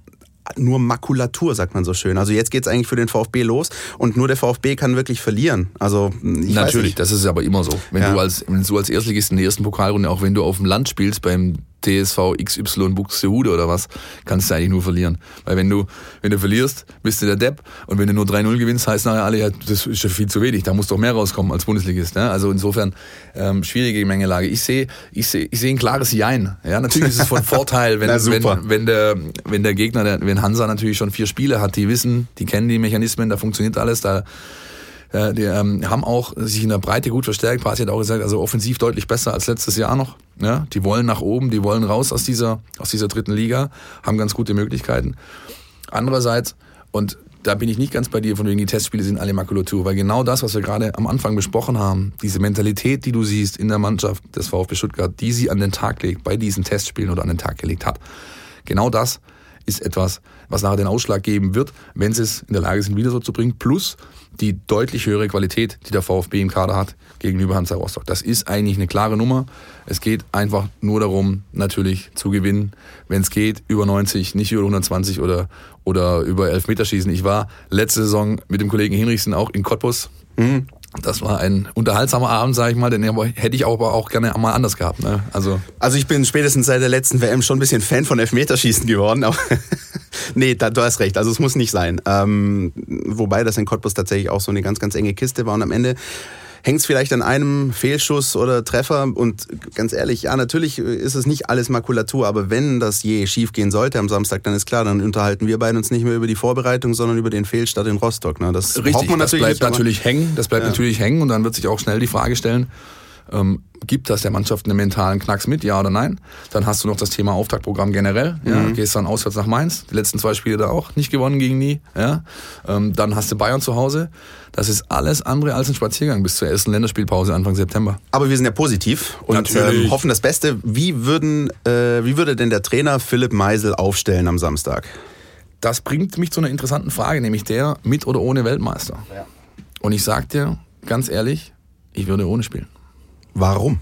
nur Makulatur, sagt man so schön. Also jetzt geht's eigentlich für den VfB los und nur der VfB kann wirklich verlieren. Also natürlich, das ist aber immer so. Wenn ja. du als wenn du als Erstligist in der ersten Pokalrunde, auch wenn du auf dem Land spielst beim TSV XY Buxtehude oder was, kannst du eigentlich nur verlieren. Weil wenn du, wenn du verlierst, bist du der Depp und wenn du nur 3-0 gewinnst, heißt nachher alle, ja, das ist ja viel zu wenig, da muss doch mehr rauskommen als Bundesligist. Ne? Also insofern ähm, schwierige Mengelage. Ich sehe ich sehe, ich sehe ein klares Jein. Ja, natürlich ist es von Vorteil, wenn, wenn, wenn, der, wenn der Gegner, der, wenn Hansa natürlich schon vier Spiele hat, die wissen, die kennen die Mechanismen, da funktioniert alles, da äh, die ähm, haben auch sich in der Breite gut verstärkt. Pasi hat auch gesagt, also offensiv deutlich besser als letztes Jahr noch. Ja, die wollen nach oben, die wollen raus aus dieser, aus dieser dritten Liga, haben ganz gute Möglichkeiten. Andererseits, und da bin ich nicht ganz bei dir, von wegen die Testspiele sind alle Makulatur, weil genau das, was wir gerade am Anfang besprochen haben, diese Mentalität, die du siehst in der Mannschaft des VfB Stuttgart, die sie an den Tag legt, bei diesen Testspielen oder an den Tag gelegt hat, genau das ist etwas, was nachher den Ausschlag geben wird, wenn sie es in der Lage sind, wieder so zu bringen, plus die deutlich höhere Qualität, die der VfB im Kader hat, gegenüber Hansa Rostock. Das ist eigentlich eine klare Nummer. Es geht einfach nur darum, natürlich zu gewinnen, wenn es geht, über 90, nicht über 120 oder, oder über Elfmeterschießen. Ich war letzte Saison mit dem Kollegen Hinrichsen auch in Cottbus. Mhm. Das war ein unterhaltsamer Abend, sage ich mal, den hätte ich aber auch gerne mal anders gehabt. Ne? Also, also ich bin spätestens seit der letzten WM schon ein bisschen Fan von Elfmeterschießen geworden. Aber nee, da, du hast recht. Also es muss nicht sein. Ähm, wobei das in Cottbus tatsächlich auch so eine ganz, ganz enge Kiste war. Und am Ende hängt es vielleicht an einem Fehlschuss oder Treffer. Und ganz ehrlich, ja, natürlich ist es nicht alles Makulatur, aber wenn das je schief gehen sollte am Samstag, dann ist klar, dann unterhalten wir beide uns nicht mehr über die Vorbereitung, sondern über den Fehlstart in Rostock. Ne? Das Richtig, man das bleibt natürlich hängen. Das bleibt ja. natürlich hängen und dann wird sich auch schnell die Frage stellen, ähm, gibt das der Mannschaft einen mentalen Knacks mit, ja oder nein? Dann hast du noch das Thema Auftaktprogramm generell. Ja, mhm. Gehst dann auswärts nach Mainz, die letzten zwei Spiele da auch nicht gewonnen gegen nie. Ja, ähm, dann hast du Bayern zu Hause. Das ist alles andere als ein Spaziergang bis zur ersten Länderspielpause Anfang September. Aber wir sind ja positiv und ähm, hoffen das Beste. Wie, würden, äh, wie würde denn der Trainer Philipp Meisel aufstellen am Samstag? Das bringt mich zu einer interessanten Frage, nämlich der mit oder ohne Weltmeister. Ja. Und ich sag dir ganz ehrlich, ich würde ohne spielen. Warum?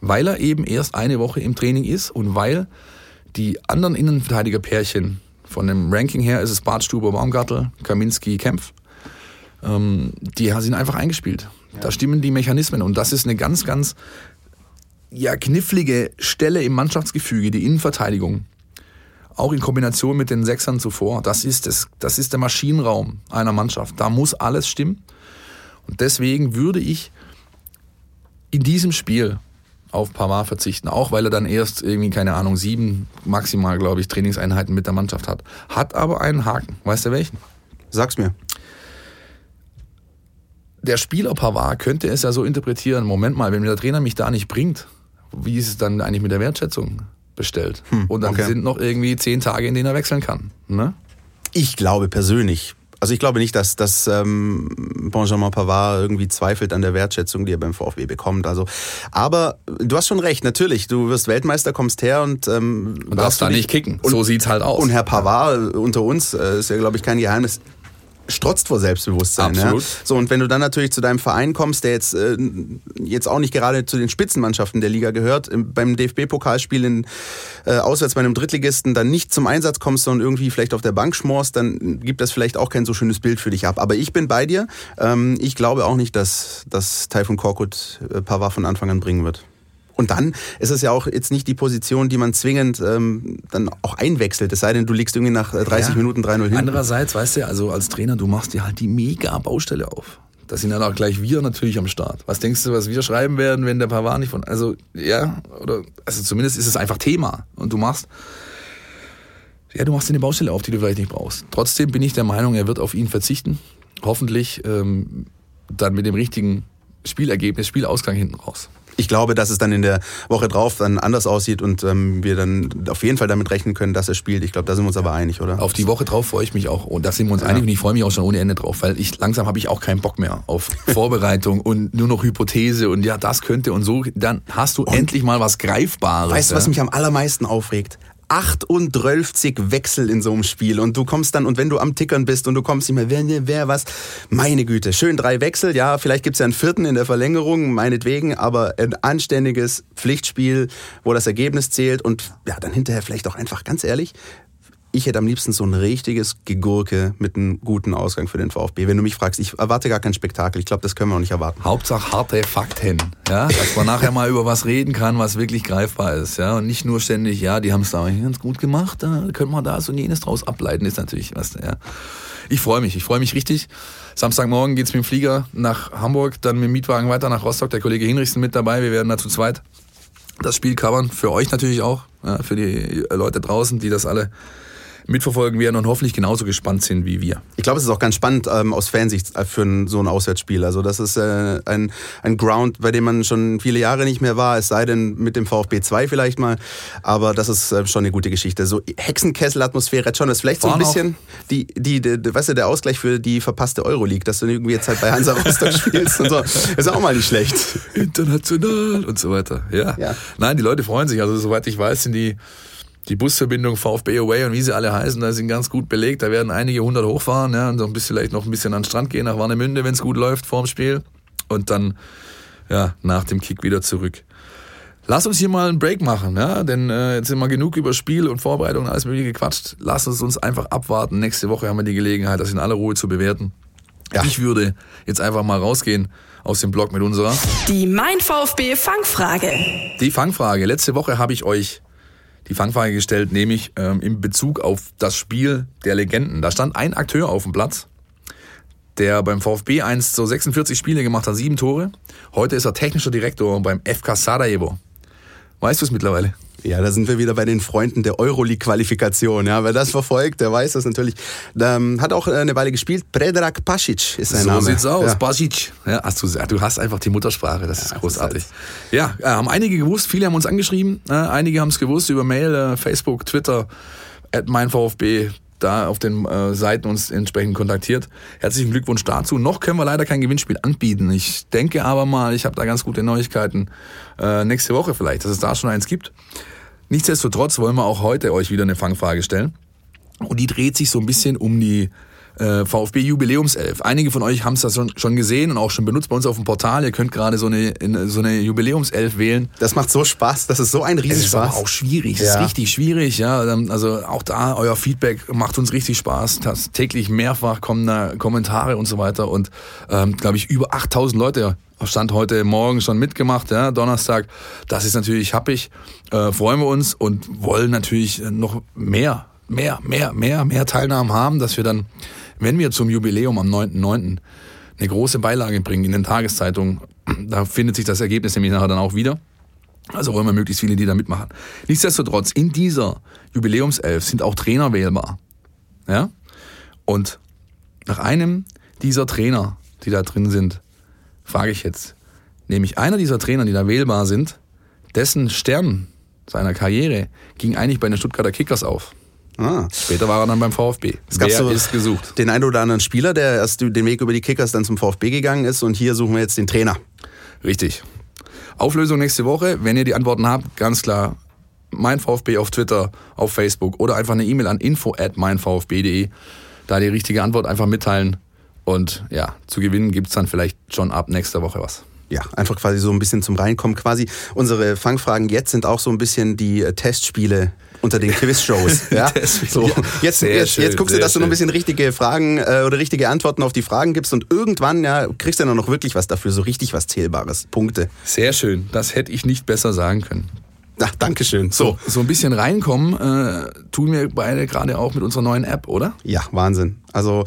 Weil er eben erst eine Woche im Training ist und weil die anderen Innenverteidigerpärchen von dem Ranking her ist es Bartstuber, Baumgartel, Kaminski, Kempf. Ähm, die sind einfach eingespielt. Ja. Da stimmen die Mechanismen und das ist eine ganz, ganz ja, knifflige Stelle im Mannschaftsgefüge, die Innenverteidigung. Auch in Kombination mit den Sechsern zuvor. Das ist, das, das ist der Maschinenraum einer Mannschaft. Da muss alles stimmen. Und deswegen würde ich in diesem Spiel auf Pavard verzichten, auch weil er dann erst irgendwie, keine Ahnung, sieben maximal, glaube ich, Trainingseinheiten mit der Mannschaft hat. Hat aber einen Haken. Weißt du welchen? Sag's mir. Der Spieler Pavard könnte es ja so interpretieren, Moment mal, wenn der Trainer mich da nicht bringt, wie ist es dann eigentlich mit der Wertschätzung bestellt? Hm, Und dann okay. sind noch irgendwie zehn Tage, in denen er wechseln kann. Ne? Ich glaube persönlich, also ich glaube nicht, dass, dass ähm, Benjamin Pavard irgendwie zweifelt an der Wertschätzung, die er beim VfB bekommt. Also, aber du hast schon recht, natürlich. Du wirst Weltmeister, kommst her und ähm, und darfst da nicht kicken. Und, so sieht's halt aus. Und Herr Pavard unter uns äh, ist ja, glaube ich, kein Geheimnis strotzt vor Selbstbewusstsein. Absolut. Ja? So, und wenn du dann natürlich zu deinem Verein kommst, der jetzt, äh, jetzt auch nicht gerade zu den Spitzenmannschaften der Liga gehört, beim DFB-Pokalspiel in, äh, auswärts bei einem Drittligisten dann nicht zum Einsatz kommst, sondern irgendwie vielleicht auf der Bank schmorst, dann gibt das vielleicht auch kein so schönes Bild für dich ab. Aber ich bin bei dir. Ähm, ich glaube auch nicht, dass, dass Taifun Korkut äh, Pavard von Anfang an bringen wird. Und dann ist es ja auch jetzt nicht die Position, die man zwingend ähm, dann auch einwechselt. Es sei denn, du liegst irgendwie nach 30 äh, ja. Minuten 3-0 hin. Andererseits, weißt du, also als Trainer, du machst dir halt die mega Baustelle auf. Da sind dann auch gleich wir natürlich am Start. Was denkst du, was wir schreiben werden, wenn der Pavard nicht von. Also, ja, oder. Also zumindest ist es einfach Thema. Und du machst. Ja, du machst dir eine Baustelle auf, die du vielleicht nicht brauchst. Trotzdem bin ich der Meinung, er wird auf ihn verzichten. Hoffentlich ähm, dann mit dem richtigen Spielergebnis, Spielausgang hinten raus ich glaube, dass es dann in der Woche drauf dann anders aussieht und ähm, wir dann auf jeden Fall damit rechnen können, dass er spielt. Ich glaube, da sind wir uns aber einig, oder? Auf die Woche drauf freue ich mich auch. Und da sind wir uns ja. einig und ich freue mich auch schon ohne Ende drauf, weil ich langsam habe ich auch keinen Bock mehr auf Vorbereitung und nur noch Hypothese und ja, das könnte und so. Dann hast du und endlich mal was Greifbares. Weißt du, ja? was mich am allermeisten aufregt? 38 Wechsel in so einem Spiel und du kommst dann, und wenn du am Tickern bist und du kommst nicht mehr, wer, wer, was, meine Güte, schön drei Wechsel, ja, vielleicht gibt's ja einen vierten in der Verlängerung, meinetwegen, aber ein anständiges Pflichtspiel, wo das Ergebnis zählt und ja, dann hinterher vielleicht auch einfach, ganz ehrlich, ich hätte am liebsten so ein richtiges Gegurke mit einem guten Ausgang für den VfB. Wenn du mich fragst, ich erwarte gar kein Spektakel. Ich glaube, das können wir auch nicht erwarten. Hauptsache harte Fakten, ja, dass man nachher mal über was reden kann, was wirklich greifbar ist, ja, und nicht nur ständig, ja, die haben es da ganz gut gemacht, da können wir das und jenes draus ableiten, ist natürlich was, ja. Ich freue mich, ich freue mich richtig. Samstagmorgen geht's mit dem Flieger nach Hamburg, dann mit dem Mietwagen weiter nach Rostock. Der Kollege Hinrichsen mit dabei. Wir werden da zu zweit das Spiel covern. Für euch natürlich auch, ja, für die Leute draußen, die das alle mitverfolgen werden und hoffentlich genauso gespannt sind wie wir. Ich glaube, es ist auch ganz spannend ähm, aus Fansicht äh, für ein, so ein Auswärtsspiel. Also das ist äh, ein, ein Ground, bei dem man schon viele Jahre nicht mehr war, es sei denn mit dem VfB 2 vielleicht mal. Aber das ist äh, schon eine gute Geschichte. So Hexenkessel-Atmosphäre hat schon. Das ist vielleicht so ein bisschen die, die, die, die, weißt du, der Ausgleich für die verpasste Euroleague, dass du irgendwie jetzt halt bei Hansa Rostock spielst und so. Ist auch mal nicht schlecht. International und so weiter. Ja. ja. Nein, die Leute freuen sich. Also soweit ich weiß, sind die die Busverbindung VfB Away und wie sie alle heißen, da sind ganz gut belegt. Da werden einige hundert hochfahren ja, und so ein bisschen, vielleicht noch ein bisschen an den Strand gehen nach Warnemünde, wenn es gut läuft vorm Spiel. Und dann ja, nach dem Kick wieder zurück. Lass uns hier mal einen Break machen, ja? denn äh, jetzt sind wir genug über Spiel und Vorbereitung und alles mögliche gequatscht. Lass uns uns einfach abwarten. Nächste Woche haben wir die Gelegenheit, das in aller Ruhe zu bewerten. Ja. Ich würde jetzt einfach mal rausgehen aus dem Blog mit unserer. Die Mein VfB Fangfrage. Die Fangfrage. Letzte Woche habe ich euch die Fangfrage gestellt, nämlich ähm, in Bezug auf das Spiel der Legenden. Da stand ein Akteur auf dem Platz, der beim VfB einst so 46 Spiele gemacht hat, sieben Tore. Heute ist er technischer Direktor beim FK Sarajevo. Weißt du es mittlerweile? Ja, da sind wir wieder bei den Freunden der Euroleague-Qualifikation. Ja, wer das verfolgt, der weiß das natürlich. Ähm, hat auch eine Weile gespielt. Predrag Pasic ist sein so Name. So sieht's aus. Ja. Pasic. Ja, hast du, du hast einfach die Muttersprache. Das ja, ist großartig. Das ja, äh, haben einige gewusst. Viele haben uns angeschrieben. Äh, einige haben es gewusst über Mail, äh, Facebook, Twitter, at meinVfB da auf den äh, Seiten uns entsprechend kontaktiert. Herzlichen Glückwunsch dazu. Noch können wir leider kein Gewinnspiel anbieten. Ich denke aber mal, ich habe da ganz gute Neuigkeiten äh, nächste Woche vielleicht, dass es da schon eins gibt. Nichtsdestotrotz wollen wir auch heute euch wieder eine Fangfrage stellen. Und die dreht sich so ein bisschen um die äh, VfB Jubiläumself. Einige von euch haben es das schon, schon gesehen und auch schon benutzt bei uns auf dem Portal. Ihr könnt gerade so eine, so eine Jubiläumself wählen. Das macht so Spaß, das ist so ein Riesenspaß. Es ist aber auch schwierig, es ja. ist richtig schwierig. Ja, Also auch da, euer Feedback macht uns richtig Spaß. Das täglich mehrfach kommen da Kommentare und so weiter und ähm, glaube ich über 8000 Leute Stand heute Morgen schon mitgemacht, ja, Donnerstag. Das ist natürlich happig. Äh, freuen wir uns und wollen natürlich noch mehr, mehr, mehr, mehr, mehr Teilnahmen haben, dass wir dann, wenn wir zum Jubiläum am 9.9. eine große Beilage bringen in den Tageszeitungen, da findet sich das Ergebnis nämlich nachher dann auch wieder. Also wollen wir möglichst viele, die da mitmachen. Nichtsdestotrotz, in dieser Jubiläumself sind auch Trainer wählbar. Ja? Und nach einem dieser Trainer, die da drin sind, frage ich jetzt, nämlich einer dieser Trainer, die da wählbar sind, dessen Stern seiner Karriere ging eigentlich bei den Stuttgarter Kickers auf. Ah. Später war er dann beim VfB. Es gab Wer so ist gesucht? Den einen oder anderen Spieler, der erst den Weg über die Kickers dann zum VfB gegangen ist und hier suchen wir jetzt den Trainer. Richtig. Auflösung nächste Woche. Wenn ihr die Antworten habt, ganz klar mein VfB auf Twitter, auf Facebook oder einfach eine E-Mail an info at meinvfb.de. Da die richtige Antwort einfach mitteilen Und ja, zu gewinnen gibt's dann vielleicht schon ab nächster Woche was. Ja, einfach quasi so ein bisschen zum Reinkommen. Quasi unsere Fangfragen jetzt sind auch so ein bisschen die äh, Testspiele unter den Quizshows. ja? so, jetzt, Sehr jetzt, schön, jetzt guckst du, dass du noch ein schön. bisschen richtige Fragen äh, oder richtige Antworten auf die Fragen gibst und irgendwann ja, kriegst du dann noch wirklich was dafür, so richtig was Zählbares. Punkte. Sehr schön. Das hätte ich nicht besser sagen können. Ach, Dankeschön. So. So ein bisschen reinkommen äh, tun wir beide gerade auch mit unserer neuen App, oder? Ja, Wahnsinn. Also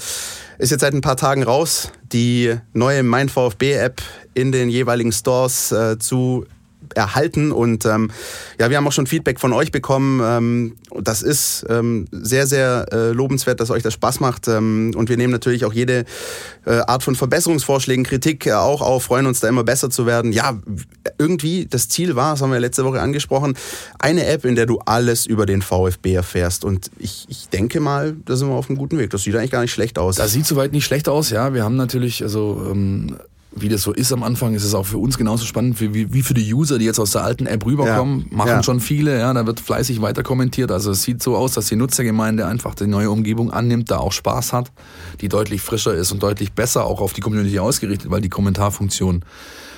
ist jetzt seit ein paar Tagen raus, die neue Mein VfB-App in den jeweiligen Stores äh, zu erhalten und ähm, ja, wir haben auch schon Feedback von euch bekommen. Ähm, das ist ähm, sehr, sehr äh, lobenswert, dass euch das Spaß macht ähm, und wir nehmen natürlich auch jede äh, Art von Verbesserungsvorschlägen, Kritik äh, auch auf, freuen uns da immer besser zu werden. Ja, irgendwie das Ziel war, das haben wir letzte Woche angesprochen, eine App, in der du alles über den VfB erfährst und ich, ich denke mal, da sind wir auf einem guten Weg. Das sieht eigentlich gar nicht schlecht aus. Das sieht soweit nicht schlecht aus, ja. Wir haben natürlich, also ähm, wie das so ist am Anfang, ist es auch für uns genauso spannend wie, wie, für die User, die jetzt aus der alten App rüberkommen. Ja. Machen Ja. schon viele, ja. Da wird fleißig weiter kommentiert. Also es sieht so aus, dass die Nutzergemeinde einfach die neue Umgebung annimmt, da auch Spaß hat, die deutlich frischer ist und deutlich besser auch auf die Community ausgerichtet, weil die Kommentarfunktion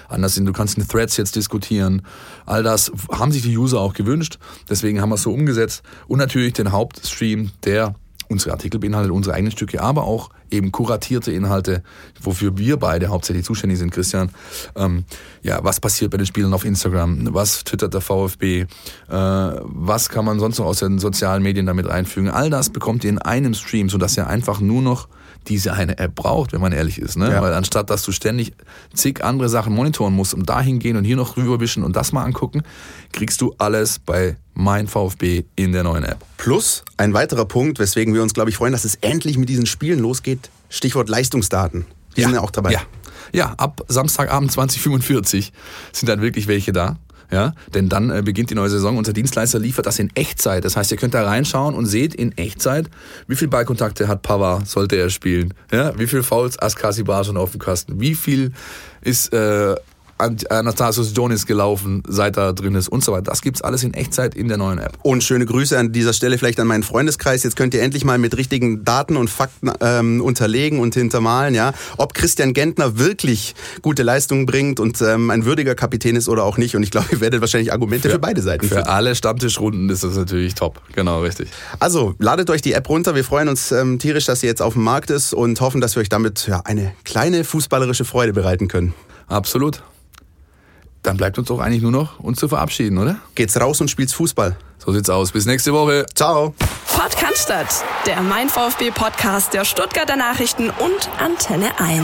anders sind. Du kannst in Threads jetzt diskutieren. All das haben sich die User auch gewünscht. Deswegen haben wir es so umgesetzt. Und natürlich den Hauptstream, der unsere Artikel beinhaltet, unsere eigenen Stücke, aber auch eben kuratierte Inhalte, wofür wir beide hauptsächlich zuständig sind, Christian. Ähm, ja, was passiert bei den Spielern auf Instagram? Was twittert der VfB? Äh, was kann man sonst noch aus den sozialen Medien damit einfügen? All das bekommt ihr in einem Stream, sodass ihr einfach nur noch diese eine App braucht, wenn man ehrlich ist. Ne? Ja. Weil anstatt, dass du ständig zig andere Sachen monitoren musst und dahin gehen und hier noch rüberwischen und das mal angucken, kriegst du alles bei Mein VfB in der neuen App. Plus ein weiterer Punkt, weswegen wir uns, glaube ich, freuen, dass es endlich mit diesen Spielen losgeht. Stichwort Leistungsdaten. Die sind ja auch dabei. Ja, ja ab Samstagabend 2045 sind dann wirklich welche da. Ja, denn dann äh, beginnt die neue Saison. Unser Dienstleister liefert das in Echtzeit. Das heißt, ihr könnt da reinschauen und seht in Echtzeit, wie viel Ballkontakte hat Pava, sollte er spielen. Ja, wie viel Fouls Askasi Bar schon auf dem Kasten. Wie viel ist äh, Anastasios Jonis gelaufen, seit er drin ist und so weiter. Das gibt's alles in Echtzeit in der neuen App. Und schöne Grüße an dieser Stelle vielleicht an meinen Freundeskreis. Jetzt könnt ihr endlich mal mit richtigen Daten und Fakten ähm, unterlegen und hintermalen, ja, ob Christian Gentner wirklich gute Leistungen bringt und ähm, ein würdiger Kapitän ist oder auch nicht. Und ich glaube, ihr werdet wahrscheinlich Argumente für, beide Seiten Für finden. alle Stammtischrunden ist das natürlich top. Genau, richtig. Also ladet euch die App runter. Wir freuen uns ähm, tierisch, dass sie jetzt auf dem Markt ist und hoffen, dass wir euch damit ja, eine kleine fußballerische Freude bereiten können. Absolut. Dann bleibt uns doch eigentlich nur noch, uns zu verabschieden, oder? Geht's raus und spielt's Fußball. So sieht's aus. Bis nächste Woche. Ciao. Podcast, der Mein VfB Podcast der Stuttgarter Nachrichten und Antenne 1.